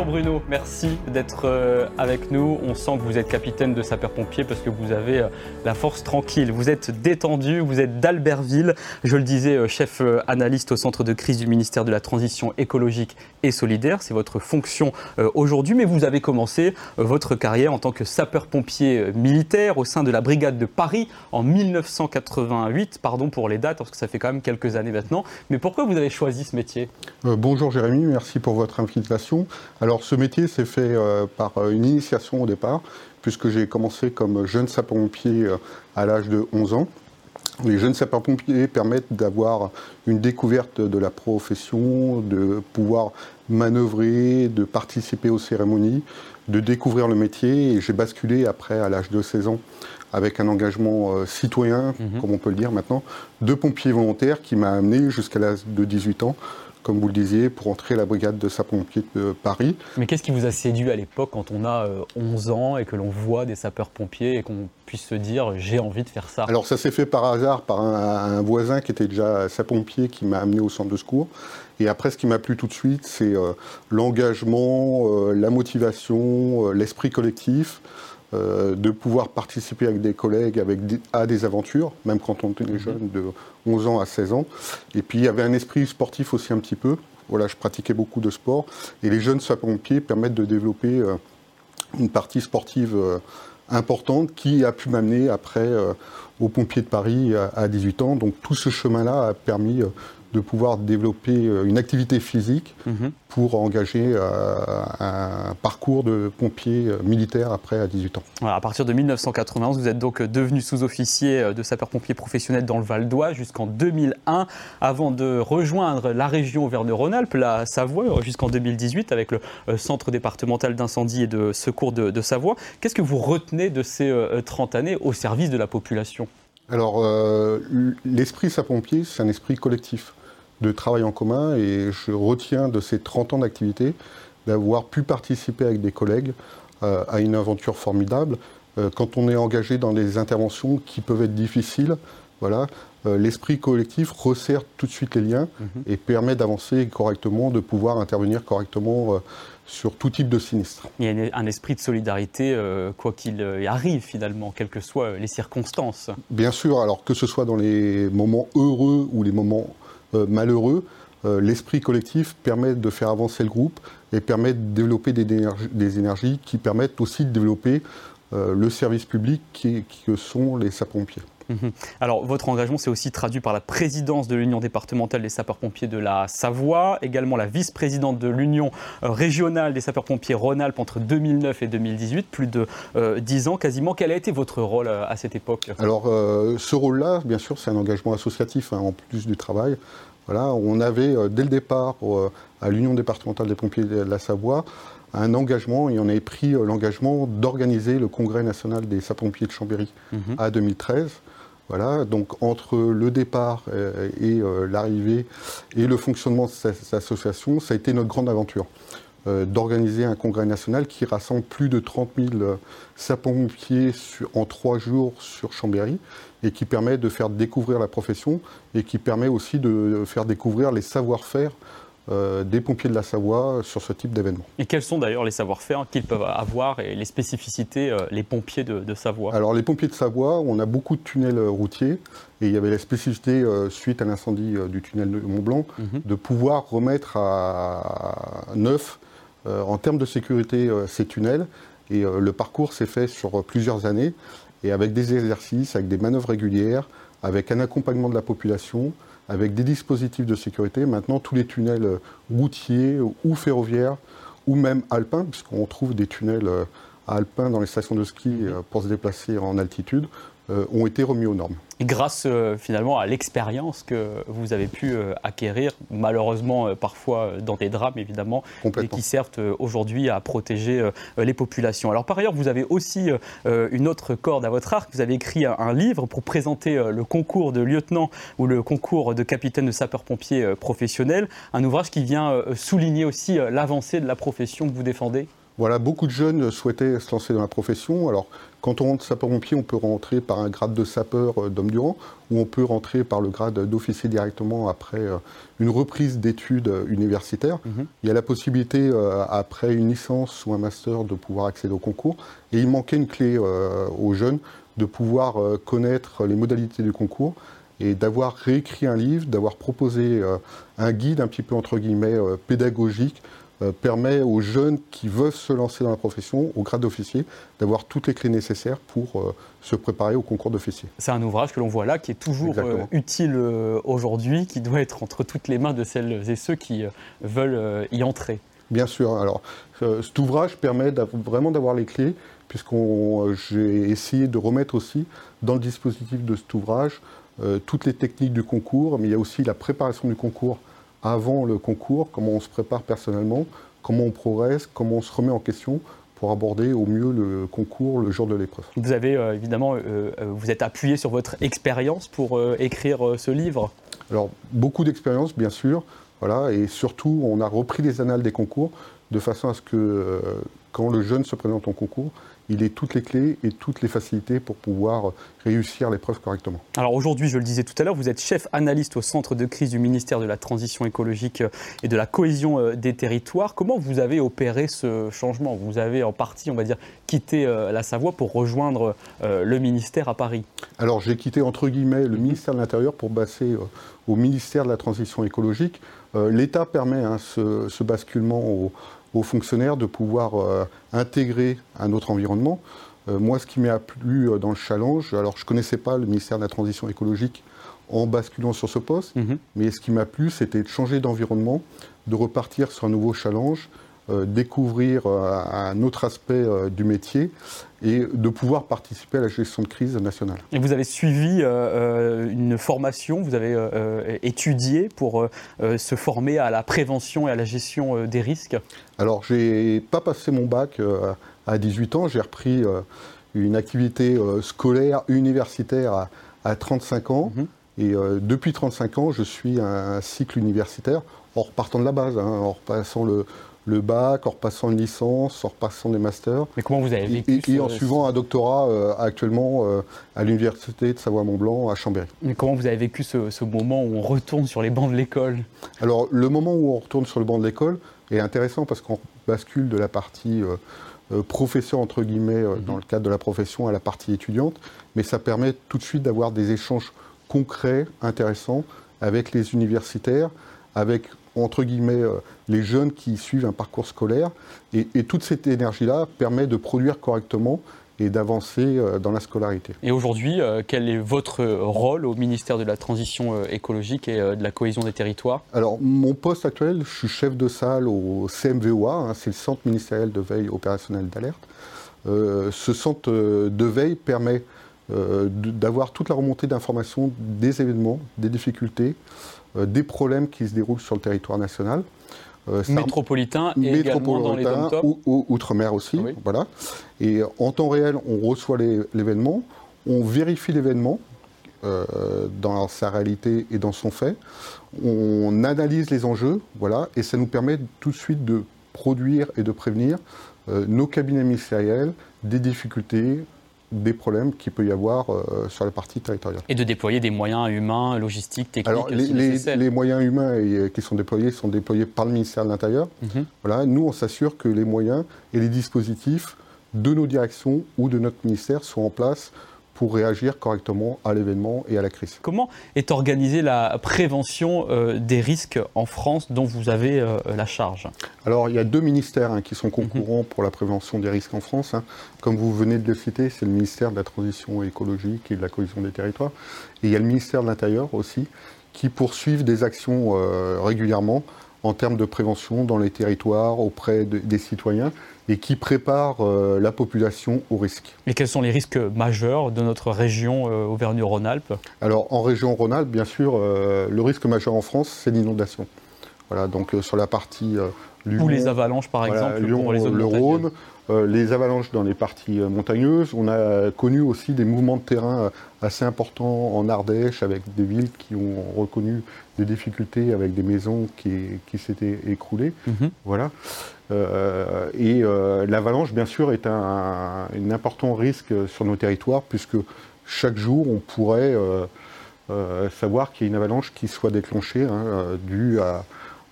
Bonjour Bruno, merci d'être euh, avec nous. On sent que vous êtes capitaine de sapeur-pompier parce que vous avez euh, la force tranquille. Vous êtes détendu, vous êtes d'Albertville. Je le disais, euh, chef analyste au centre de crise du ministère de la Transition écologique et solidaire. C'est votre fonction aujourd'hui, mais vous avez commencé votre carrière en tant que sapeur-pompier militaire au sein de la brigade de Paris en 1988. Pardon pour les dates parce que ça fait quand même quelques années maintenant. Mais pourquoi vous avez choisi ce métier? Bonjour Jérémy, merci pour votre invitation. Ce métier s'est fait euh, par euh, une initiation au départ, puisque j'ai commencé comme jeune sapeur-pompier euh, à l'âge de 11 ans. Les jeunes sapeurs-pompiers permettent d'avoir une découverte de la profession, de pouvoir manœuvrer, de participer aux cérémonies, de découvrir le métier. Et j'ai basculé après, à l'âge de 16 ans, avec un engagement citoyen, mhm. comme on peut le dire maintenant, de pompiers volontaires qui m'a amené jusqu'à l'âge de 18 ans comme vous le disiez, pour entrer à la brigade de sapeurs-pompiers de Paris. Mais qu'est-ce qui vous a séduit à l'époque quand on a 11 euh, ans et que l'on voit des sapeurs-pompiers et qu'on puisse se dire j'ai envie de faire ça? Alors ça s'est fait par hasard par un, voisin qui était déjà sapeur-pompier qui m'a amené au centre de secours. Et après, ce qui m'a plu tout de suite, c'est euh, l'engagement, euh, la motivation, l'esprit collectif. Euh, de pouvoir participer avec des collègues avec à des aventures, même quand on était mhm. jeune, de 11 ans à 16 ans. Et puis il y avait un esprit sportif aussi un petit peu. Voilà, je pratiquais beaucoup de sport. Et les jeunes sapeurs-pompiers permettent de développer euh, une partie sportive euh, importante qui a pu m'amener après aux pompiers de Paris à 18 ans. Donc tout ce chemin-là a permis de pouvoir développer euh, une activité physique mhm. pour engager euh, un parcours de pompier euh, militaire après à 18 ans. à partir de 1991, vous êtes donc devenu sous-officier de sapeur-pompier professionnel dans le Val d'Oise jusqu'en 2001, avant de rejoindre la région Auvergne-Rhône-Alpes, la Savoie, jusqu'en 2018 avec le Centre départemental d'incendie et de secours de, de Savoie. Qu'est-ce que vous retenez de ces 30 années au service de la population? Alors, l'esprit sapeur-pompier, c'est un esprit collectif de travail en commun et je retiens de ces 30 ans d'activité d'avoir pu participer avec des collègues euh, à une aventure formidable. Euh, quand on est engagé dans des interventions qui peuvent être difficiles, voilà, euh, l'esprit collectif resserre tout de suite les liens mhm. et permet d'avancer correctement, de pouvoir intervenir correctement sur tout type de sinistre. Il y a un esprit de solidarité, quoi qu'il arrive finalement, quelles que soient les circonstances. Bien sûr, alors que ce soit dans les moments heureux ou les moments malheureux, euh, l'esprit collectif permet de faire avancer le groupe et permet de développer des, énergies, qui permettent aussi de développer euh, le service public qui, que sont les sapeurs-pompiers. Mhm. Alors, votre engagement s'est aussi traduit par la présidence de l'Union départementale des sapeurs-pompiers de la Savoie, également la vice-présidente de l'Union régionale des sapeurs-pompiers Rhône-Alpes entre 2009 et 2018, plus de dix ans quasiment. Quel a été votre rôle à cette époque? Alors, ce rôle-là, bien sûr, c'est un engagement associatif hein, en plus du travail. Voilà, on avait euh, dès le départ euh, à l'Union départementale des pompiers de la Savoie un engagement et on avait pris euh, l'engagement d'organiser le congrès national des sapeurs-pompiers de Chambéry mhm. à 2013. Voilà, donc entre le départ et l'arrivée et le fonctionnement de cette association, ça a été notre grande aventure. d'organiser un congrès national qui rassemble plus de 30 000 sapeurs-pompiers en trois jours sur Chambéry et qui permet de faire découvrir la profession et qui permet aussi de faire découvrir les savoir-faire euh, des pompiers de la Savoie sur ce type d'événement. Et quels sont d'ailleurs les savoir-faire qu'ils peuvent avoir et les spécificités, euh, les pompiers de, Savoie? Alors les pompiers de Savoie, on a beaucoup de tunnels routiers et il y avait la spécificité euh, suite à l'incendie du tunnel de Mont-Blanc mhm. de pouvoir remettre à neuf en termes de sécurité ces tunnels. Et le parcours s'est fait sur plusieurs années et avec des exercices, avec des manœuvres régulières, avec un accompagnement de la population, avec des dispositifs de sécurité. Maintenant, tous les tunnels euh, routiers ou ferroviaires, ou même alpins, puisqu'on trouve des tunnels euh, alpins dans les stations de ski euh, pour se déplacer en altitude, ont été remis aux normes. Et grâce euh, finalement à l'expérience que vous avez pu euh, acquérir, malheureusement parfois dans des drames évidemment, et qui servent aujourd'hui à protéger les populations. Alors par ailleurs, vous avez aussi une autre corde à votre arc. Vous avez écrit un, livre pour présenter le concours de lieutenant ou le concours de capitaine de sapeur-pompier professionnel. Un ouvrage qui vient souligner aussi l'avancée de la profession que vous défendez. Voilà, beaucoup de jeunes souhaitaient se lancer dans la profession. Alors, quand on rentre sapeur-pompier, on peut rentrer par un grade de sapeur euh, d'homme durant, ou on peut rentrer par le grade d'officier directement après euh, une reprise d'études euh, universitaires. Mhm. Il y a la possibilité, après une licence ou un master, de pouvoir accéder au concours. Et il manquait une clé aux jeunes de pouvoir connaître les modalités du concours et d'avoir réécrit un livre, d'avoir proposé un guide un petit peu entre guillemets pédagogique permet aux jeunes qui veulent se lancer dans la profession, au grade d'officier, d'avoir toutes les clés nécessaires pour euh, se préparer au concours d'officier. C'est un ouvrage que l'on voit là, qui est toujours euh, utile aujourd'hui, qui doit être entre toutes les mains de celles et ceux qui veulent y entrer. Bien sûr. Alors, cet ouvrage permet vraiment d'avoir les clés, puisque j'ai essayé de remettre aussi dans le dispositif de cet ouvrage toutes les techniques du concours, mais il y a aussi la préparation du concours avant le concours, comment on se prépare personnellement, comment on progresse, comment on se remet en question pour aborder au mieux le concours le jour de l'épreuve. Vous avez euh, évidemment, euh, euh, vous êtes appuyé sur votre expérience pour écrire ce livre Alors, beaucoup d'expérience, bien sûr, voilà, et surtout, on a repris les annales des concours de façon à ce que quand le jeune se présente en concours, il ait toutes les clés et toutes les facilités pour pouvoir réussir l'épreuve correctement. Alors aujourd'hui, je le disais tout à l'heure, vous êtes chef analyste au centre de crise du ministère de la Transition écologique et de la cohésion euh, des territoires. Comment vous avez opéré ce changement? Vous avez en partie, on va dire, quitté euh, la Savoie pour rejoindre euh, le ministère à Paris? Alors j'ai quitté entre guillemets le ministère de l'Intérieur pour passer au ministère de la Transition écologique. L'État permet hein, ce, basculement au aux fonctionnaires de pouvoir euh, intégrer un autre environnement. Euh, moi, ce qui m'a plu euh, dans le challenge, alors je ne connaissais pas le ministère de la Transition écologique en basculant sur ce poste, mhm. mais ce qui m'a plu, c'était de changer d'environnement, de repartir sur un nouveau challenge, découvrir euh, un autre aspect euh, du métier et de pouvoir participer à la gestion de crise nationale. Et vous avez suivi une formation, vous avez étudié pour se former à la prévention et à la gestion des risques? Alors, j'ai pas passé mon bac à 18 ans, j'ai repris une activité scolaire universitaire à, 35 ans. Mhm. Et depuis 35 ans, je suis un, cycle universitaire en repartant de la base, hein, en repassant le, le bac, en repassant une licence, en repassant des masters. Mais comment vous avez vécu Et, en suivant un doctorat euh, actuellement euh, à l'université de Savoie-Mont-Blanc à Chambéry. Mais comment vous avez vécu ce, moment où on retourne sur les bancs de l'école? Alors le moment où on retourne sur le banc de l'école est intéressant parce qu'on bascule de la partie euh, professeur entre guillemets mhm. dans le cadre de la profession à la partie étudiante, mais ça permet tout de suite d'avoir des échanges concrets, intéressants avec les universitaires, avec entre guillemets, euh, les jeunes qui suivent un parcours scolaire. Et, toute cette énergie-là permet de produire correctement et d'avancer euh, dans la scolarité. Et aujourd'hui, euh, quel est votre rôle au ministère de la Transition écologique et de la cohésion des territoires? Alors, mon poste actuel, je suis chef de salle au CMVOA, hein, c'est le Centre ministériel de veille opérationnelle d'alerte. ce centre de veille permet d'avoir toute la remontée d'informations des événements, des difficultés, des problèmes qui se déroulent sur le territoire national. Euh, métropolitain et métropolitain ou, outre-mer aussi. Voilà. Et en temps réel, on reçoit l'événement, on vérifie l'événement euh, dans sa réalité et dans son fait, on analyse les enjeux, voilà, et ça nous permet tout de suite de produire et de prévenir nos cabinets ministériels des difficultés, des problèmes qu'il peut y avoir euh, sur la partie territoriale. Et de déployer des moyens humains, logistiques, techniques Alors, les, moyens humains euh, qui sont déployés sont déployés par le ministère de l'Intérieur. Mhm. Voilà, nous, on s'assure que les moyens et les dispositifs de nos directions ou de notre ministère sont en place pour réagir correctement à l'événement et à la crise. Comment est organisée la prévention euh, des risques en France dont vous avez euh, la charge? Alors il y a deux ministères hein, qui sont concurrents mhm. pour la prévention des risques en France. Hein. Comme vous venez de le citer, c'est le ministère de la Transition écologique et de la cohésion des territoires. Et il y a le ministère de l'Intérieur aussi qui poursuivent des actions euh, régulièrement en termes de prévention dans les territoires auprès des citoyens et qui prépare la population au risque. Et quels sont les risques majeurs de notre région Auvergne-Rhône-Alpes? Alors en région Rhône-Alpes, bien sûr, le risque majeur en France, c'est l'inondation. Voilà, donc sur la partie Ou les avalanches, par exemple, pour les zones le Rhône, euh, les avalanches dans les parties euh, montagneuses. On a connu aussi des mouvements de terrain euh, assez importants en Ardèche avec des villes qui ont reconnu des difficultés avec des maisons qui, s'étaient écroulées. Mhm. Voilà. et l'avalanche, bien sûr, est un, important risque sur nos territoires puisque chaque jour, on pourrait savoir qu'il y a une avalanche qui soit déclenchée hein, due à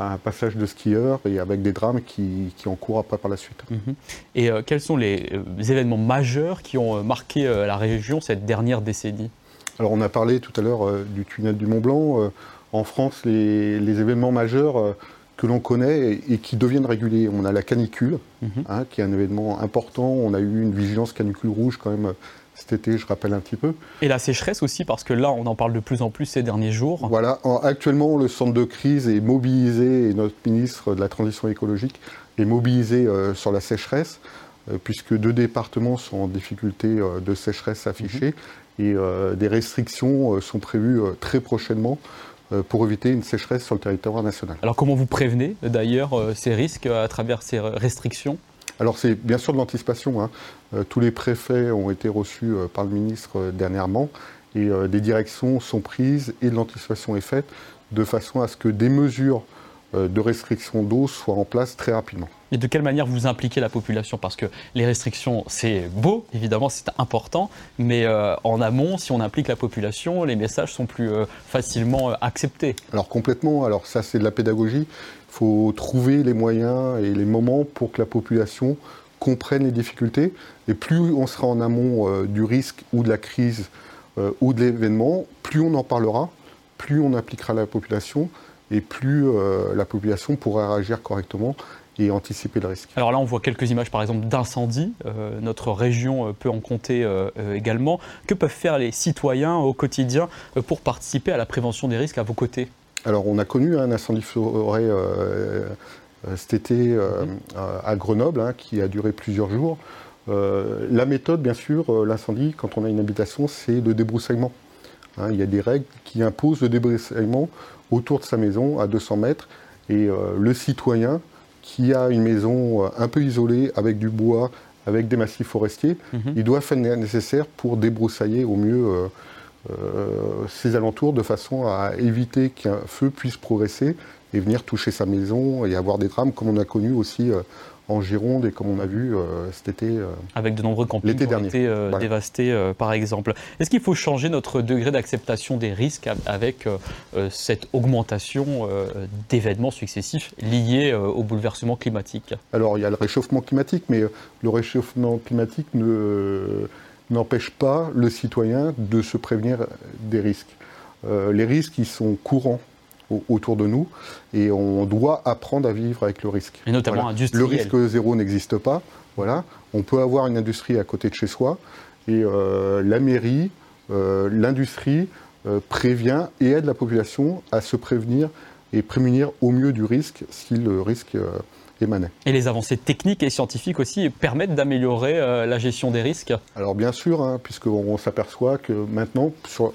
un passage de skieurs et avec des drames qui, qui encourent après par la suite. Mhm. Et euh, quels sont les, euh, événements majeurs qui ont euh, marqué la région cette dernière décennie? Alors on a parlé tout à l'heure du tunnel du Mont Blanc. en France, les, événements majeurs que l'on connaît et, qui deviennent réguliers. On a la canicule, mhm. hein, qui est un événement important. On a eu une vigilance canicule rouge quand même cet été, je rappelle un petit peu. Et la sécheresse aussi, parce que là, on en parle de plus en plus ces derniers jours. Voilà, actuellement, le centre de crise est mobilisé, et notre ministre de la Transition écologique est mobilisé euh, sur la sécheresse, euh, puisque deux départements sont en difficulté euh, de sécheresse affichée, mhm. et des restrictions sont prévues très prochainement pour éviter une sécheresse sur le territoire national. Alors comment vous prévenez d'ailleurs ces risques à travers ces restrictions? Alors c'est bien sûr de l'anticipation. Hein. Euh, tous les préfets ont été reçus euh, par le ministre euh, dernièrement et des directions sont prises et de l'anticipation est faite de façon à ce que des mesures de restriction d'eau soient en place très rapidement. Et de quelle manière vous impliquez la population? Parce que les restrictions, c'est beau, évidemment, c'est important, mais en amont, si on implique la population, les messages sont plus facilement acceptés. Alors complètement, alors ça c'est de la pédagogie. Faut trouver les moyens et les moments pour que la population comprenne les difficultés. Et plus on sera en amont euh, du risque ou de la crise euh, ou de l'événement, plus on en parlera, plus on appliquera la population et plus euh, la population pourra réagir correctement et anticiper le risque. Alors là, on voit quelques images, par exemple, d'incendies. notre région peut en compter également. Que peuvent faire les citoyens au quotidien pour participer à la prévention des risques à vos côtés? Alors, on a connu un incendie forêt euh, euh, cet été euh, à Grenoble, hein, qui a duré plusieurs jours. la méthode, bien sûr, l'incendie, quand on a une habitation, c'est le débroussaillement. Hein, il y a des règles qui imposent le débroussaillement autour de sa maison à 200 mètres. Et le citoyen qui a une maison un peu isolée avec du bois, avec des massifs forestiers, mhm. il doit faire le nécessaire pour débroussailler au mieux euh, ces alentours de façon à éviter qu'un feu puisse progresser et venir toucher sa maison et avoir des drames comme on a connu aussi euh, en Gironde et comme on a vu euh, cet été. Avec de nombreux campings qui ont été dévastés, par exemple. Est-ce qu'il faut changer notre degré d'acceptation des risques avec cette augmentation d'événements successifs liés au bouleversement climatique? Alors, il y a le réchauffement climatique, mais le réchauffement climatique ne n'empêche pas le citoyen de se prévenir des risques. Euh, les risques, ils sont courants autour de nous et on doit apprendre à vivre avec le risque. Et notamment Le risque zéro n'existe pas. Voilà. On peut avoir une industrie à côté de chez soi et euh, la mairie, euh, l'industrie prévient et aide la population à se prévenir et prémunir au mieux du risque si le risque et les avancées techniques et scientifiques aussi permettent d'améliorer euh, la gestion des risques Alors bien sûr, hein, puisqu'on s'aperçoit que maintenant,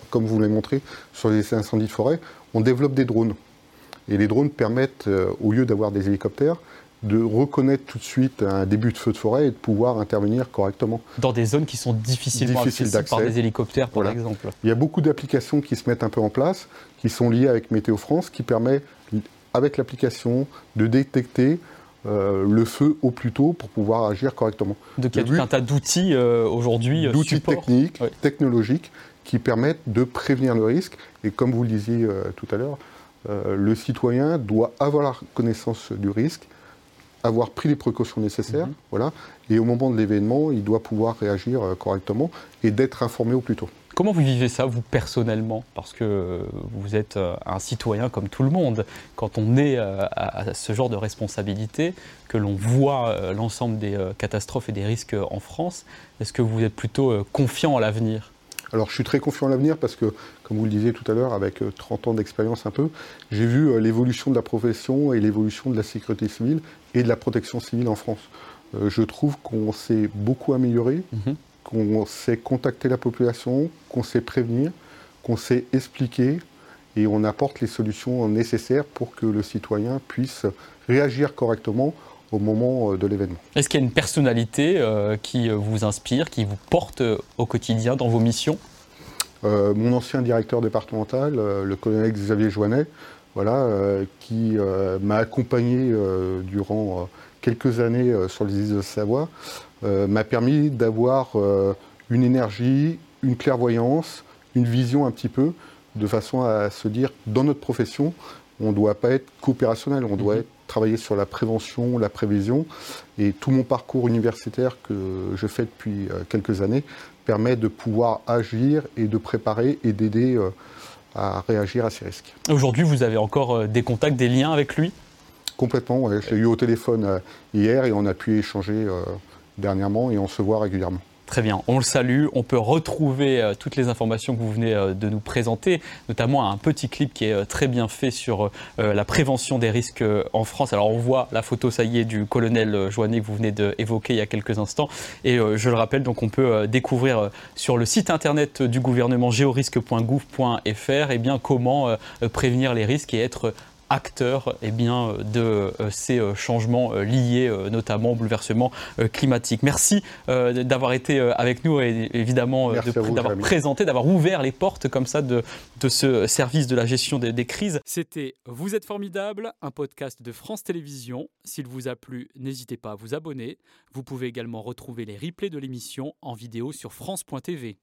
comme vous l'avez montré, sur les incendies de forêt, on développe des drones. Et les drones permettent, euh, au lieu d'avoir des hélicoptères, de reconnaître tout de suite un début de feu de forêt et de pouvoir intervenir correctement. Dans des zones qui sont difficilement accessibles par des hélicoptères, par exemple. Il y a beaucoup d'applications qui se mettent un peu en place, qui sont liées avec Météo France, qui permet, avec l'application, de détecter euh, le feu au plus tôt pour pouvoir agir correctement. De il y a un tas d'outils euh, aujourd'hui. Euh, d'outils techniques, technologiques qui permettent de prévenir le risque. Et comme vous le disiez tout à l'heure, le citoyen doit avoir la connaissance du risque, avoir pris les précautions nécessaires, mhm. voilà, et au moment de l'événement, il doit pouvoir réagir correctement et d'être informé au plus tôt. Comment vous vivez ça, vous, personnellement? Parce que vous êtes euh, un citoyen comme tout le monde. Quand on est euh, à ce genre de responsabilité, que l'on voit euh, l'ensemble des catastrophes et des risques en France, est-ce que vous êtes plutôt confiant à l'avenir? Alors je suis très confiant en l'avenir parce que, comme vous le disiez tout à l'heure, avec 30 ans d'expérience un peu, j'ai vu l'évolution de la profession et l'évolution de la sécurité civile et de la protection civile en France. je trouve qu'on s'est beaucoup amélioré, mhm. Qu'on sait contacter la population, qu'on sait prévenir, qu'on sait expliquer et on apporte les solutions nécessaires pour que le citoyen puisse réagir correctement au moment euh, de l'événement. Est-ce qu'il y a une personnalité euh, qui vous inspire, qui vous porte euh, au quotidien dans vos missions? Mon ancien directeur départemental, le colonel Xavier Joannet, voilà, qui m'a accompagné durant quelques années sur les îles de Savoie, m'a permis d'avoir une énergie, une clairvoyance, une vision un petit peu, de façon à se dire, dans notre profession, on ne doit pas être coopérationnel, on doit mhm. travailler sur la prévention, la prévision. Et tout mon parcours universitaire que je fais depuis euh, quelques années permet de pouvoir agir et de préparer et d'aider euh, à réagir à ces risques. Aujourd'hui, vous avez encore euh, des contacts, des liens avec lui? Complètement, je l'ai eu au téléphone hier et on a pu échanger dernièrement et on se voit régulièrement. Très bien, on le salue. On peut retrouver euh, toutes les informations que vous venez euh, de nous présenter, notamment un petit clip qui est euh, très bien fait sur la prévention des risques en France. Alors on voit la photo, ça y est, du colonel Joannet que vous venez d'évoquer il y a quelques instants. Et je le rappelle, donc on peut découvrir sur le site internet du gouvernement géorisque.gouv.fr eh comment prévenir les risques et être acteurs eh bien, de euh, ces euh, changements euh, liés notamment au bouleversement climatique. Merci d'avoir été avec nous et évidemment d'avoir présenté, d'avoir ouvert les portes comme ça de, de ce service de la gestion des, des crises. C'était Vous êtes formidable, un podcast de France Télévisions. S'il vous a plu, n'hésitez pas à vous abonner. Vous pouvez également retrouver les replays de l'émission en vidéo sur France.tv.